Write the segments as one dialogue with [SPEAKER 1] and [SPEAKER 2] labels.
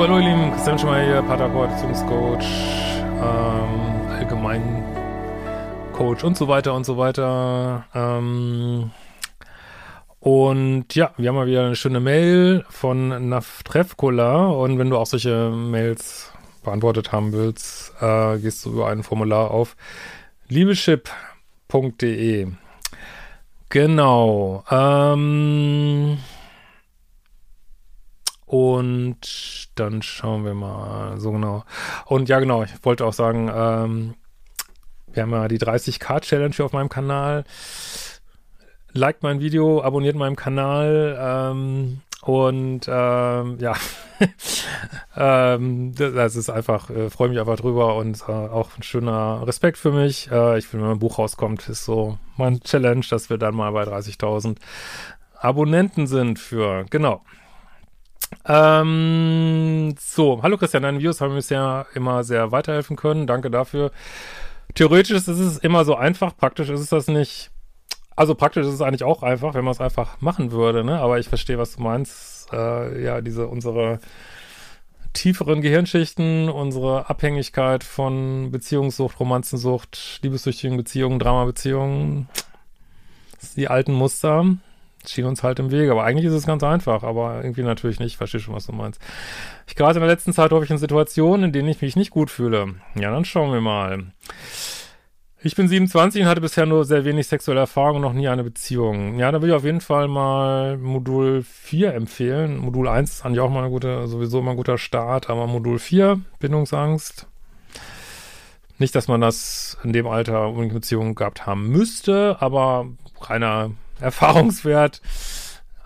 [SPEAKER 1] Hallo ihr Lieben, Christian Schmeier hier, Paterport, Beziehungscoach, ähm, allgemein Coach und so weiter und so weiter. Ähm, und ja, wir haben mal wieder eine schöne Mail von Naftrefkola und wenn du auch solche Mails beantwortet haben willst, äh, gehst du über ein Formular auf liebeschip.de. Genau. Ähm, und dann schauen wir mal, so genau. Und ja, genau, ich wollte auch sagen, ähm, wir haben ja die 30k-Challenge hier auf meinem Kanal. Liked mein Video, abonniert meinen Kanal ähm, und ähm, ja, ähm, das ist einfach, äh, freue mich einfach drüber und äh, auch ein schöner Respekt für mich. Äh, ich finde, wenn mein Buch rauskommt, ist so mein Challenge, dass wir dann mal bei 30.000 Abonnenten sind für, genau. Ähm, so, hallo Christian, deine Videos haben mir bisher immer sehr weiterhelfen können. Danke dafür. Theoretisch ist es immer so einfach, praktisch ist es das nicht. Also praktisch ist es eigentlich auch einfach, wenn man es einfach machen würde, ne? Aber ich verstehe, was du meinst. Äh, ja, diese unsere tieferen Gehirnschichten, unsere Abhängigkeit von Beziehungssucht, Romanzensucht, liebessüchtigen Beziehungen, Dramabeziehungen, die alten Muster, schien uns halt im Wege. Aber eigentlich ist es ganz einfach, aber irgendwie natürlich nicht. Ich verstehe schon, was du meinst. Ich gerade in der letzten Zeit ich in Situationen, in denen ich mich nicht gut fühle. Ja, dann schauen wir mal. Ich bin 27 und hatte bisher nur sehr wenig sexuelle Erfahrung und noch nie eine Beziehung. Ja, da will ich auf jeden Fall mal Modul 4 empfehlen. Modul 1 ist eigentlich auch mal eine gute, sowieso immer ein guter Start, aber Modul 4, Bindungsangst. Nicht, dass man das in dem Alter unbedingt Beziehungen gehabt haben müsste, aber reiner Erfahrungswert.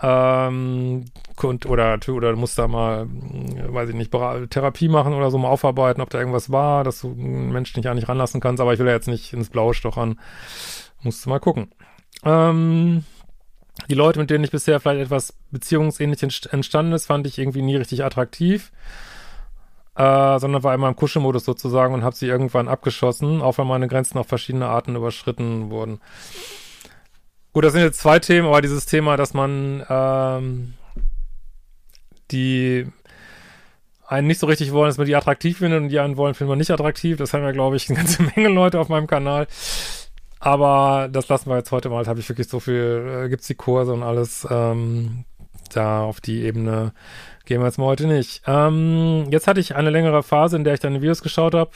[SPEAKER 1] Ähm, und, oder, oder du musst da mal, weiß ich nicht, Therapie machen oder so mal aufarbeiten, ob da irgendwas war, dass du einen Menschen nicht eigentlich ranlassen kannst, aber ich will ja jetzt nicht ins Blaue stochern. Musst du mal gucken. Ähm, die Leute, mit denen ich bisher vielleicht etwas beziehungsähnlich entstanden ist, fand ich irgendwie nie richtig attraktiv. Äh, sondern war immer im Kuschelmodus sozusagen und habe sie irgendwann abgeschossen, auch wenn meine Grenzen auf verschiedene Arten überschritten wurden. Gut, das sind jetzt zwei Themen, aber dieses Thema, dass man ähm, die einen nicht so richtig wollen, dass man die attraktiv findet und die einen wollen, finden wir nicht attraktiv. Das haben ja, glaube ich, eine ganze Menge Leute auf meinem Kanal. Aber das lassen wir jetzt heute mal. Da habe ich wirklich so viel, äh, gibt's die Kurse und alles. Ähm, da auf die Ebene gehen wir jetzt mal heute nicht. Ähm, jetzt hatte ich eine längere Phase, in der ich deine Videos geschaut habe.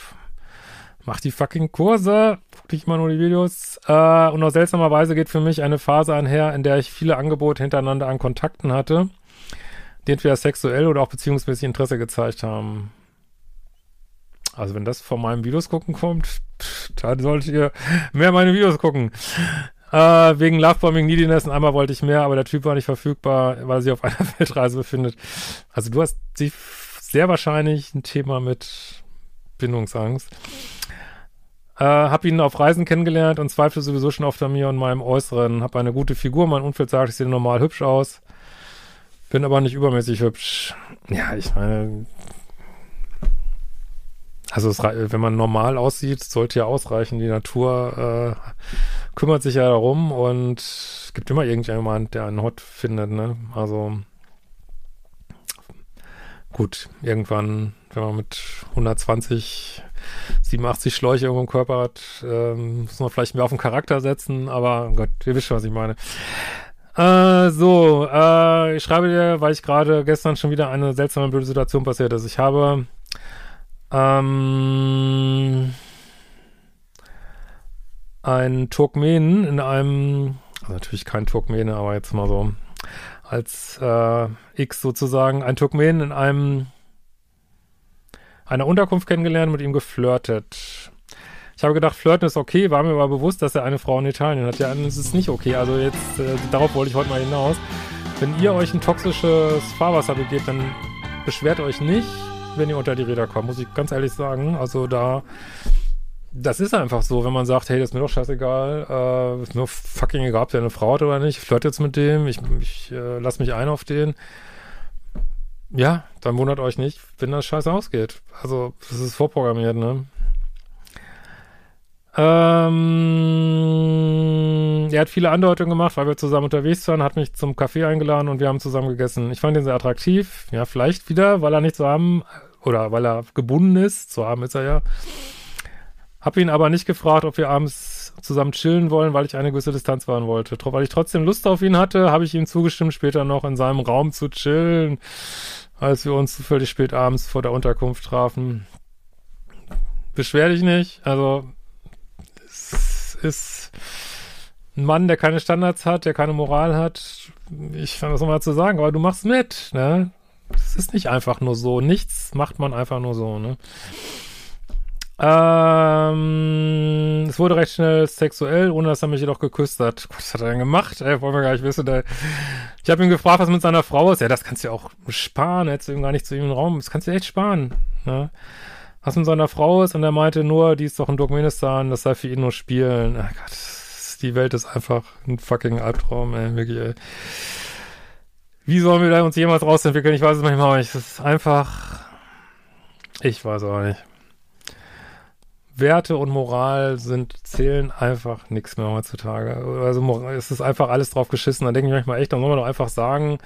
[SPEAKER 1] Mach die fucking Kurse gucke ich immer nur die Videos. Äh, und aus seltsamerweise geht für mich eine Phase einher, in der ich viele Angebote hintereinander an Kontakten hatte, die entweder sexuell oder auch beziehungsmäßig Interesse gezeigt haben. Also wenn das von meinem Videos gucken kommt, dann solltet ihr mehr meine Videos gucken. Äh, wegen Lovebombing Neediness einmal wollte ich mehr, aber der Typ war nicht verfügbar, weil er sich auf einer Weltreise befindet. Also du hast sehr wahrscheinlich ein Thema mit Bindungsangst. Äh, hab ihn auf Reisen kennengelernt und zweifle sowieso schon oft an mir und meinem Äußeren. Hab eine gute Figur, mein Umfeld sagt, ich sehe normal hübsch aus. Bin aber nicht übermäßig hübsch. Ja, ich meine, also es, wenn man normal aussieht, sollte ja ausreichen. Die Natur äh, kümmert sich ja darum und es gibt immer irgendjemand, der einen hot findet, ne? Also gut, irgendwann, wenn man mit 120 87 Schläuche irgendwo im Körper hat, ähm, muss man vielleicht mehr auf den Charakter setzen, aber Gott, ihr wisst schon, was ich meine. Äh, so, äh, ich schreibe dir, weil ich gerade gestern schon wieder eine seltsame blöde Situation passiert ist. Ich habe ähm, einen Turkmenen in einem, also natürlich kein Turkmene, aber jetzt mal so als äh, X sozusagen, ein Turkmenen in einem einer Unterkunft kennengelernt, mit ihm geflirtet. Ich habe gedacht, flirten ist okay, war mir aber bewusst, dass er eine Frau in Italien hat. Ja, das ist nicht okay. Also jetzt, äh, darauf wollte ich heute mal hinaus. Wenn ihr euch ein toxisches Fahrwasser begebt, dann beschwert euch nicht, wenn ihr unter die Räder kommt, muss ich ganz ehrlich sagen. Also da, das ist einfach so, wenn man sagt, hey, das ist mir doch scheißegal, äh, ist mir fucking egal, ob der eine Frau hat oder nicht, ich flirte jetzt mit dem, ich, ich äh, lass mich ein auf den. Ja, dann wundert euch nicht, wenn das scheiße ausgeht. Also, das ist vorprogrammiert, ne? Ähm, er hat viele Andeutungen gemacht, weil wir zusammen unterwegs waren, hat mich zum Kaffee eingeladen und wir haben zusammen gegessen. Ich fand ihn sehr attraktiv. Ja, vielleicht wieder, weil er nicht zu haben oder weil er gebunden ist. Zu haben ist er ja. Hab ihn aber nicht gefragt, ob wir abends zusammen chillen wollen, weil ich eine gewisse Distanz fahren wollte. Weil ich trotzdem Lust auf ihn hatte, habe ich ihm zugestimmt, später noch in seinem Raum zu chillen, als wir uns zufällig spät abends vor der Unterkunft trafen. Beschwer dich nicht. Also es ist ein Mann, der keine Standards hat, der keine Moral hat. Ich fange das nochmal zu sagen, aber du machst mit, ne? Es ist nicht einfach nur so. Nichts macht man einfach nur so, ne? Ähm, es wurde recht schnell sexuell, ohne dass er mich jedoch geküsst hat. Was hat er denn gemacht? Ey, wollen wir gar nicht wissen. Ey. Ich habe ihn gefragt, was mit seiner Frau ist. Ja, das kannst du ja auch sparen. Hättest du ihm gar nicht zu ihm im Raum. Das kannst du echt sparen. Ne? Was mit seiner Frau ist. Und er meinte nur, die ist doch in Turkmenistan, das sei für ihn nur Spielen. Ach Gott, die Welt ist einfach ein fucking Albtraum, ey. Wirklich, ey. Wie sollen wir da uns jemals rausentwickeln? Ich weiß es manchmal nicht. Es ist einfach. Ich weiß auch nicht. Werte und Moral sind, zählen einfach nichts mehr heutzutage. Also es ist einfach alles drauf geschissen. Da denke ich manchmal echt, dann soll man doch einfach sagen,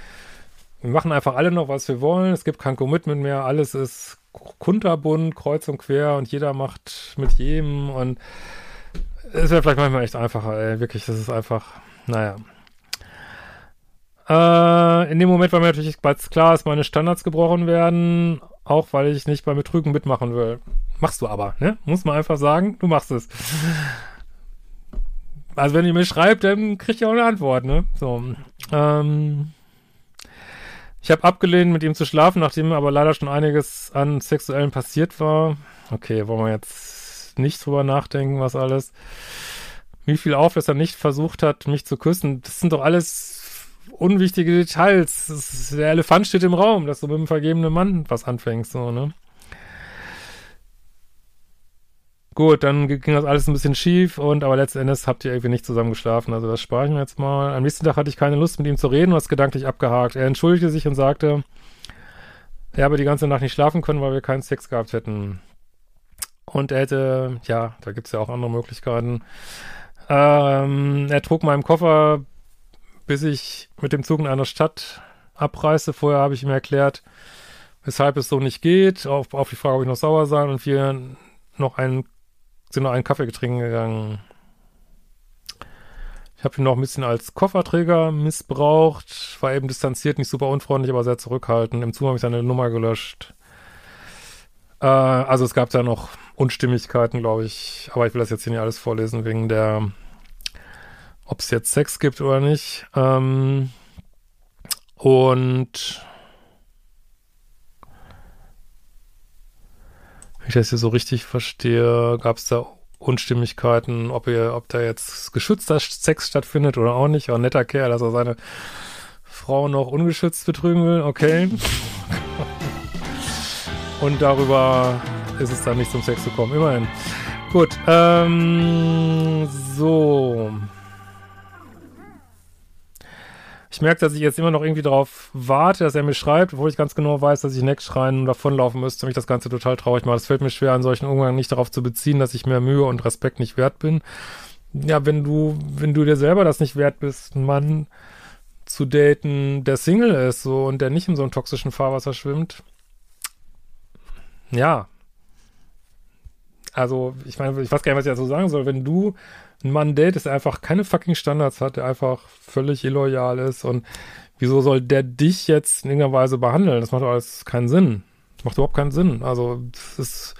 [SPEAKER 1] wir machen einfach alle noch, was wir wollen. Es gibt kein Commitment mehr. Alles ist kunterbunt, kreuz und quer und jeder macht mit jedem und es wäre vielleicht manchmal echt einfacher, ey. Wirklich, das ist einfach, naja. Äh, in dem Moment war mir natürlich bald klar, dass meine Standards gebrochen werden, auch weil ich nicht beim Betrügen mitmachen will. Machst du aber, ne? Muss man einfach sagen, du machst es. Also wenn ihr mir schreibt, dann kriegt ihr auch eine Antwort, ne? So. Ähm, ich habe abgelehnt, mit ihm zu schlafen, nachdem aber leider schon einiges an Sexuellen passiert war. Okay, wollen wir jetzt nicht drüber nachdenken, was alles. Wie viel auf, dass er nicht versucht hat, mich zu küssen. Das sind doch alles unwichtige Details. Ist, der Elefant steht im Raum, dass du mit dem vergebenen Mann was anfängst, so, ne? Gut, dann ging das alles ein bisschen schief und aber letzten Endes habt ihr irgendwie nicht zusammen geschlafen. Also das spare ich mir jetzt mal. Am nächsten Tag hatte ich keine Lust mit ihm zu reden, was gedanklich abgehakt. Er entschuldigte sich und sagte, er habe die ganze Nacht nicht schlafen können, weil wir keinen Sex gehabt hätten. Und er hätte, ja, da gibt's ja auch andere Möglichkeiten. Ähm, er trug meinen Koffer, bis ich mit dem Zug in einer Stadt abreiste. Vorher habe ich ihm erklärt, weshalb es so nicht geht, auf, auf die Frage, ob ich noch sauer sein und wir noch einen sind noch einen Kaffee trinken gegangen. Ich habe ihn noch ein bisschen als Kofferträger missbraucht, war eben distanziert, nicht super unfreundlich, aber sehr zurückhaltend. Im Zug habe ich seine Nummer gelöscht. Äh, also es gab da noch Unstimmigkeiten, glaube ich, aber ich will das jetzt hier nicht alles vorlesen, wegen der, ob es jetzt Sex gibt oder nicht. Ähm, und Wenn ich das hier so richtig verstehe, gab es da Unstimmigkeiten, ob ihr, ob da jetzt geschützter Sex stattfindet oder auch nicht. Auch ein netter Kerl, dass er seine Frau noch ungeschützt betrügen will, okay. Und darüber ist es dann nicht zum Sex gekommen, immerhin. Gut, ähm, so. Ich merke, dass ich jetzt immer noch irgendwie darauf warte, dass er mir schreibt, obwohl ich ganz genau weiß, dass ich Neck schreien und davonlaufen müsste, mich das Ganze total traurig macht. Es fällt mir schwer, an solchen Umgang nicht darauf zu beziehen, dass ich mehr Mühe und Respekt nicht wert bin. Ja, wenn du, wenn du dir selber das nicht wert bist, einen Mann zu daten, der Single ist, so, und der nicht in so einem toxischen Fahrwasser schwimmt. Ja. Also, ich meine, ich weiß gar nicht, was ich dazu sagen soll. Wenn du ein Mann datest, der einfach keine fucking Standards hat, der einfach völlig illoyal ist und wieso soll der dich jetzt in irgendeiner Weise behandeln? Das macht alles keinen Sinn. Das macht überhaupt keinen Sinn. Also, das ist,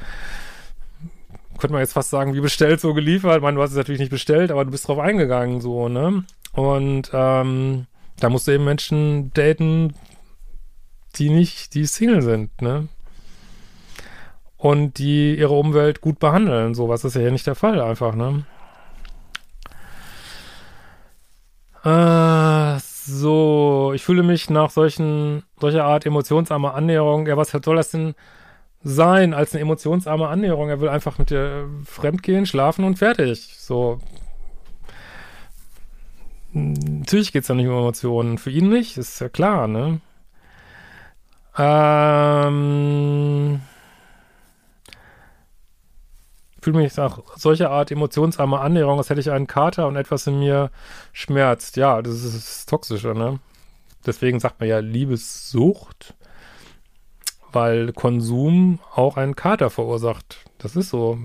[SPEAKER 1] könnte man jetzt fast sagen, wie bestellt, so geliefert. Ich meine, du hast es natürlich nicht bestellt, aber du bist drauf eingegangen, so, ne? Und, ähm, da musst du eben Menschen daten, die nicht, die Single sind, ne? Und die ihre Umwelt gut behandeln. So was ist ja hier nicht der Fall, einfach, ne? Äh, so, ich fühle mich nach solchen, solcher Art emotionsarmer Annäherung, ja, was soll das denn sein als eine emotionsarme Annäherung? Er will einfach mit dir fremdgehen, schlafen und fertig. So. Natürlich geht's da nicht um Emotionen. Für ihn nicht, ist ja klar, ne? Ähm. Fühle mich nach solcher Art emotionsarmer Annäherung, als hätte ich einen Kater und etwas in mir schmerzt. Ja, das ist, das toxischer, ne? Deswegen sagt man ja Liebessucht, weil Konsum auch einen Kater verursacht. Das ist so.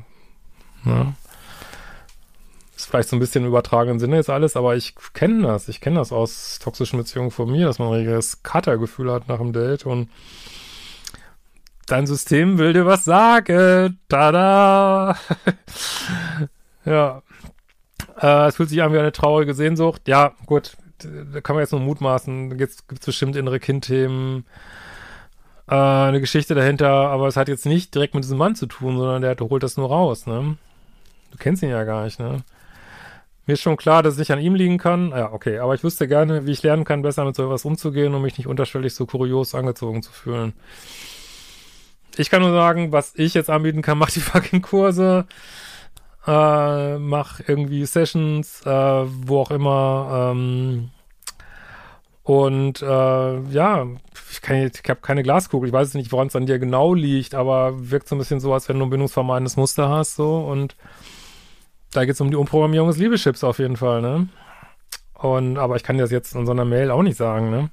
[SPEAKER 1] Ne? Ist vielleicht so ein bisschen im übertragenen Sinne jetzt alles, aber ich kenne das. Ich kenne das aus toxischen Beziehungen von mir, dass man ein richtiges Katergefühl hat nach dem Date und dein System will dir was sagen. Tada! ja. Äh, es fühlt sich an wie eine traurige Sehnsucht. Ja, gut. Da kann man jetzt nur mutmaßen. Da gibt es bestimmt innere Kindthemen. Äh, eine Geschichte dahinter, aber es hat jetzt nicht direkt mit diesem Mann zu tun, sondern der holt das nur raus, ne? Du kennst ihn ja gar nicht, ne? Mir ist schon klar, dass es nicht an ihm liegen kann. Ja, okay, aber ich wüsste gerne, wie ich lernen kann, besser mit so etwas umzugehen, um mich nicht unterschwellig so kurios angezogen zu fühlen. Ich kann nur sagen, was ich jetzt anbieten kann, mach die fucking Kurse, äh, mach irgendwie Sessions, äh, wo auch immer, ähm, und äh, ja, ich, kann, ich habe keine Glaskugel, ich weiß nicht, woran es an dir genau liegt, aber wirkt so ein bisschen so, als wenn du ein bindungsvermeidendes Muster hast, so und da geht es um die Umprogrammierung des Liebeschips auf jeden Fall, ne? Und, aber ich kann dir das jetzt in so einer Mail auch nicht sagen, ne?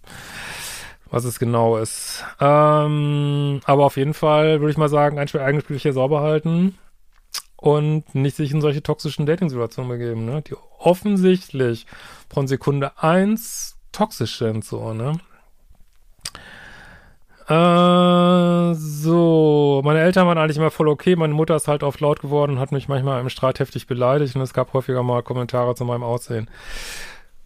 [SPEAKER 1] Was es genau ist. Ähm, aber auf jeden Fall würde ich mal sagen, ein Eigenspiel hier sauber halten und nicht sich in solche toxischen Dating-Situationen begeben, ne? Die offensichtlich von Sekunde eins toxisch sind, so, ne? Äh, so, meine Eltern waren eigentlich immer voll okay. Meine Mutter ist halt oft laut geworden, hat mich manchmal im Streit heftig beleidigt und es gab häufiger mal Kommentare zu meinem Aussehen.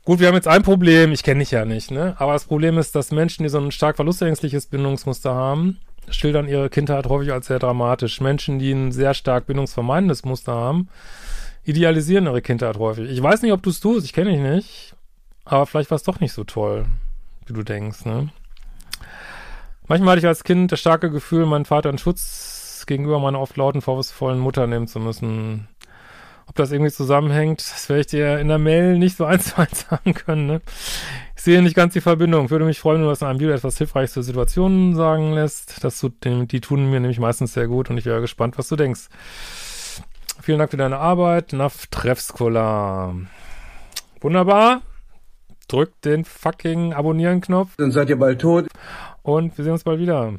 [SPEAKER 1] Gut, wir haben jetzt ein Problem, ich kenne dich ja nicht, ne? Aber das Problem ist, dass Menschen, die so ein stark verlustängstliches Bindungsmuster haben, schildern ihre Kindheit häufig als sehr dramatisch. Menschen, die ein sehr stark bindungsvermeidendes Muster haben, idealisieren ihre Kindheit häufig. Ich weiß nicht, ob du es tust, ich kenne dich nicht, aber vielleicht war es doch nicht so toll, wie du denkst, ne? Manchmal hatte ich als Kind das starke Gefühl, meinen Vater in Schutz gegenüber meiner oft lauten, vorwurfsvollen Mutter nehmen zu müssen. Ob das irgendwie zusammenhängt, das werde ich dir in der Mail nicht so eins zu eins sagen können. Ne? Ich sehe nicht ganz die Verbindung. Würde mich freuen, wenn du das in einem Video etwas Hilfreiches zur Situation sagen lässt. Das tut, die tun mir nämlich meistens sehr gut und ich wäre gespannt, was du denkst. Vielen Dank für deine Arbeit. Naf Treffskola. Wunderbar. Drückt den fucking Abonnieren-Knopf.
[SPEAKER 2] Dann seid ihr bald tot.
[SPEAKER 1] Und wir sehen uns bald wieder.